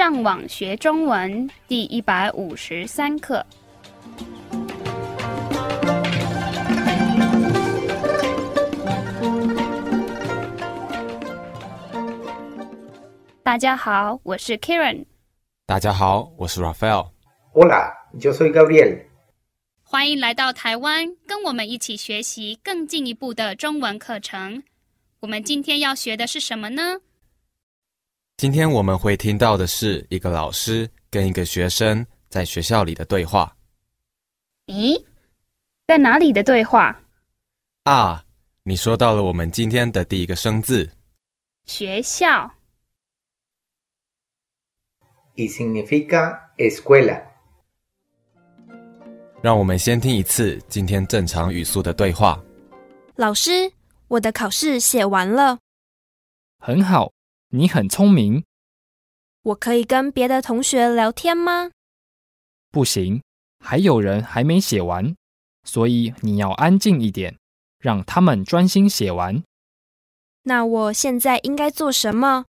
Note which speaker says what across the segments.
Speaker 1: 上网学中文第一百五十三课。大家好，我是 Karen。
Speaker 2: 大家好，我是 Raphael。
Speaker 3: Hola, yo soy Gabriel.
Speaker 1: 欢迎来到台湾，跟我们一起学习更进一步的中文课程。我们今天要学的是什么呢？
Speaker 2: 今天我们会听到的是一个老师跟一个学生在学校里的对话
Speaker 1: 咦，在哪里的对话？
Speaker 2: 啊。你说到了我们今天的第一个生字，
Speaker 1: 学校。
Speaker 3: Y significa escuela.
Speaker 2: 让我们先听一次今天正常语速的对话。
Speaker 4: 老师，我的考试写完了，
Speaker 5: 很好，你很聪明。
Speaker 4: 我可以跟别的同学聊天吗？
Speaker 5: 不行，还有人还没写完，所以你要安静一点，让他们专心写完。
Speaker 4: 那我现在应该做什么？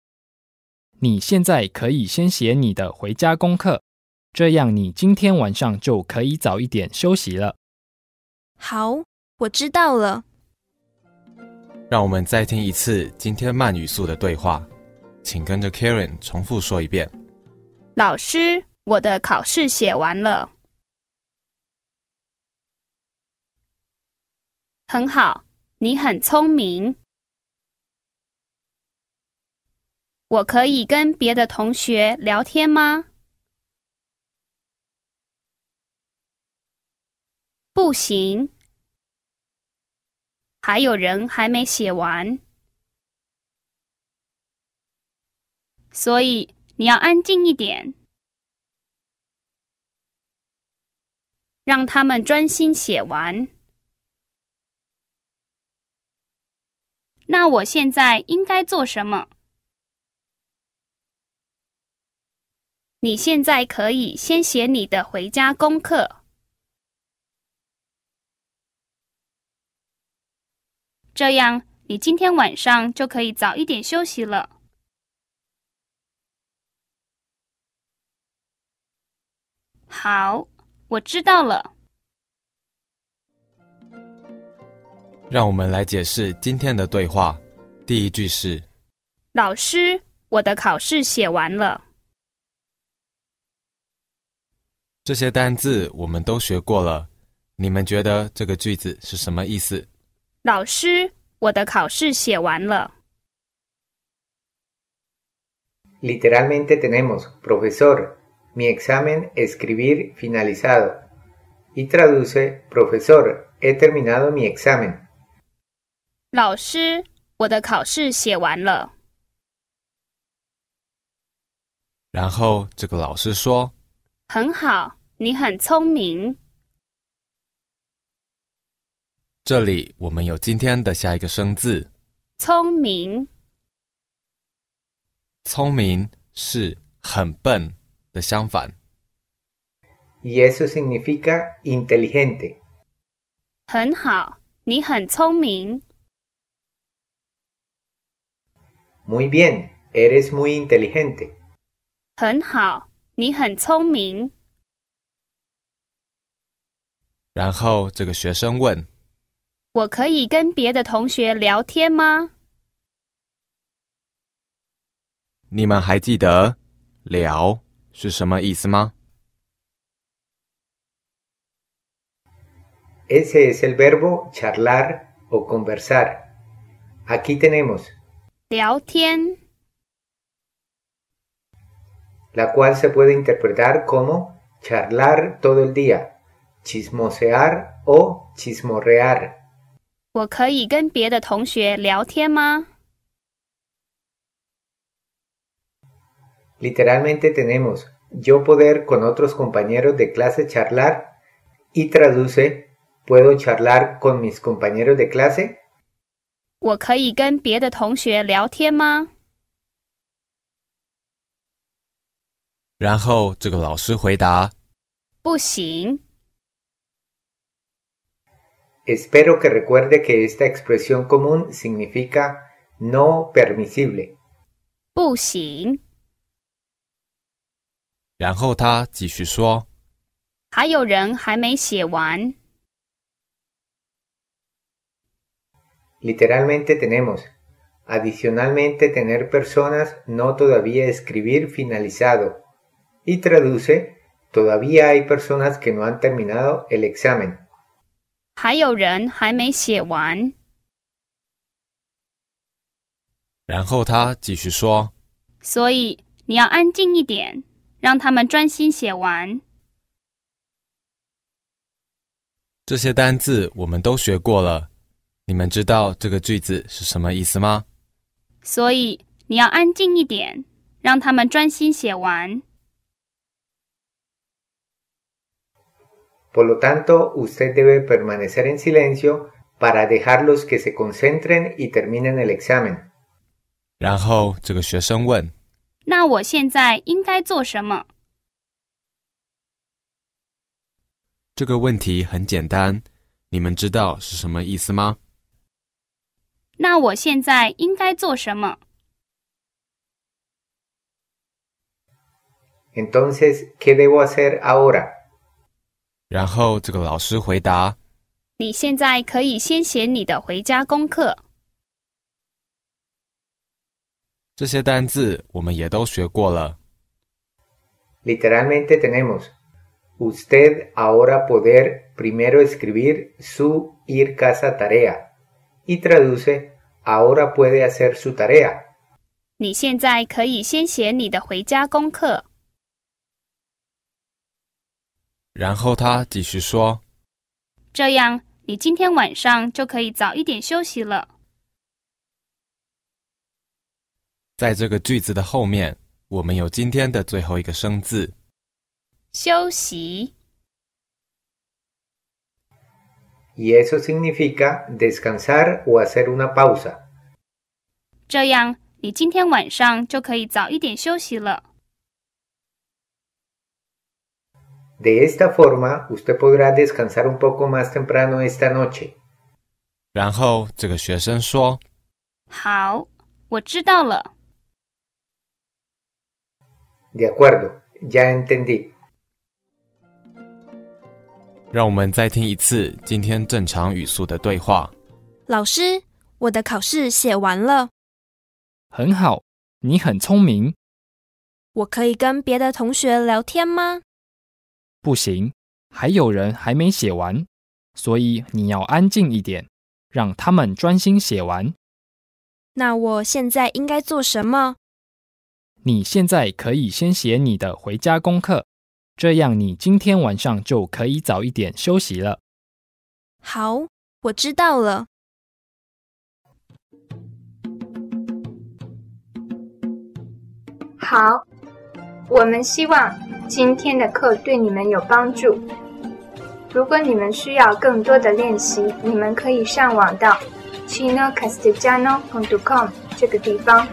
Speaker 5: 你现在可以先写你的回家功课，这样你今天晚上就可以早一点休息了。
Speaker 4: 好，我知道了。
Speaker 2: 让我们再听一次今天慢语速的对话，请跟着 Karen 重复说一遍。
Speaker 1: 老师，我的考试写完了。很好，你很聪明。我可以跟别的同学聊天吗？不行，还有人还没写完，所以你要安静一点，让他们专心写完。那我现在应该做什么？你现在可以先写你的回家功课，这样你今天晚上就可以早一点休息了。好，我知道了。
Speaker 2: 让我们来解释今天的对话。第一句是
Speaker 1: 老师，我的考试写完了。
Speaker 2: 这些单字我们都学过了，你们觉得这个句子是什么意思？
Speaker 1: 老师，我的考试写完了。
Speaker 3: Literalmente tenemos, profesor, mi examen escribir finalizado. Y traduce, profesor, he terminado mi examen.
Speaker 1: 老师，我的考试写完了。
Speaker 2: 然后这个老师说
Speaker 1: 很好，你很聪明。
Speaker 2: 这里我们有今天的下一个生字，
Speaker 1: 聪明，
Speaker 2: 聪明是很笨的相反。
Speaker 3: Y eso significa inteligente.
Speaker 1: 很好，你很聪明。
Speaker 3: Muy bien, eres muy inteligente.
Speaker 1: 很好，你很聪明。
Speaker 2: 然后这个学生问
Speaker 1: 我可以跟别的同学聊天吗？：“
Speaker 2: 你们还记得‘聊’是什么意思吗？
Speaker 3: Ese es el verbo charlar o conversar. Aquí tenemos,
Speaker 1: 聊天，
Speaker 3: la cual se puede interpretar como charlar todo el día, chismosear o chismorrear.
Speaker 1: 我可以跟别的同学聊天吗？
Speaker 3: Literalmente tenemos yo poder con otros compañeros de clase charlar y traduce ¿puedo charlar con mis compañeros de clase?
Speaker 1: 我可以跟别的同学聊天吗？
Speaker 2: 然后这个老师回答
Speaker 1: 不行，
Speaker 3: Espero que recuerde que esta expresión común significa no permisible.
Speaker 1: 不行，
Speaker 2: 然后他继续说
Speaker 1: 还有人还没写完。
Speaker 3: Literalmente tenemos, adicionalmente tener personas no todavía escribir finalizado. Y traduce, todavía hay personas que no han terminado el examen.
Speaker 1: 还有人还没写完。
Speaker 2: 然后他继续说
Speaker 1: 所以你要安静一点， ”让他们专心写完。
Speaker 2: 这些单字我们都学过了，你们知道这个句子是什么意思吗？
Speaker 1: 所以你要安静一点，让他们专心写完。
Speaker 3: Por lo tanto, usted debe permanecer en silencio para dejarlos que se concentren y terminen el examen.
Speaker 2: 然后这个学生问
Speaker 1: 那我现在应该做什么？
Speaker 2: 这个问题很简单，你们知道是什么意思吗？
Speaker 1: 那我现在应该做什么
Speaker 3: ？Entonces, ¿qué debo hacer ahora?
Speaker 2: 然后这个老师回答
Speaker 1: 你现在可以先写你的回家功课。
Speaker 2: 这些单字我们也都学过了。
Speaker 3: Literalmente tenemos, usted ahora poder primero escribir su ir casa tarea. Y traduce, ahora puede hacer su tarea.
Speaker 1: 你现在可以先写你的回家功课。
Speaker 2: 然后他继续说
Speaker 1: 这样，你今天晚上就可以早一点休息了。
Speaker 2: 在这个句子的后面，我们有今天的最后一个生字。
Speaker 1: 休息
Speaker 3: ，Y eso significa descansar o hacer una pausa.
Speaker 1: 这样你今天晚上就可以早一点休息了。
Speaker 3: De esta forma, usted podrá descansar un poco más temprano esta noche.
Speaker 2: 然后这个学生说
Speaker 1: 好，我知道了。
Speaker 3: De acuerdo, ya entendí.：“
Speaker 2: 让我们再听一次今天正常语速的对话。
Speaker 4: 老师，我的考试写完了，
Speaker 5: 很好，你很聪明。
Speaker 4: 我可以跟别的同学聊天吗？
Speaker 5: 不行，还有人还没写完，所以你要安静一点，让他们专心写完。
Speaker 4: 那我现在应该做什么？
Speaker 5: 你现在可以先写你的回家功课，这样你今天晚上就可以早一点休息了。
Speaker 4: 好，我知道了。
Speaker 6: 好，我们希望今天的课对你们有帮助。如果你们需要更多的练习，你们可以上网到 chinocastellano.com 这个地方。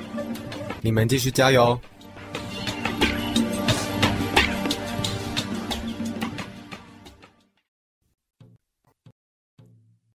Speaker 2: 你们继续加油！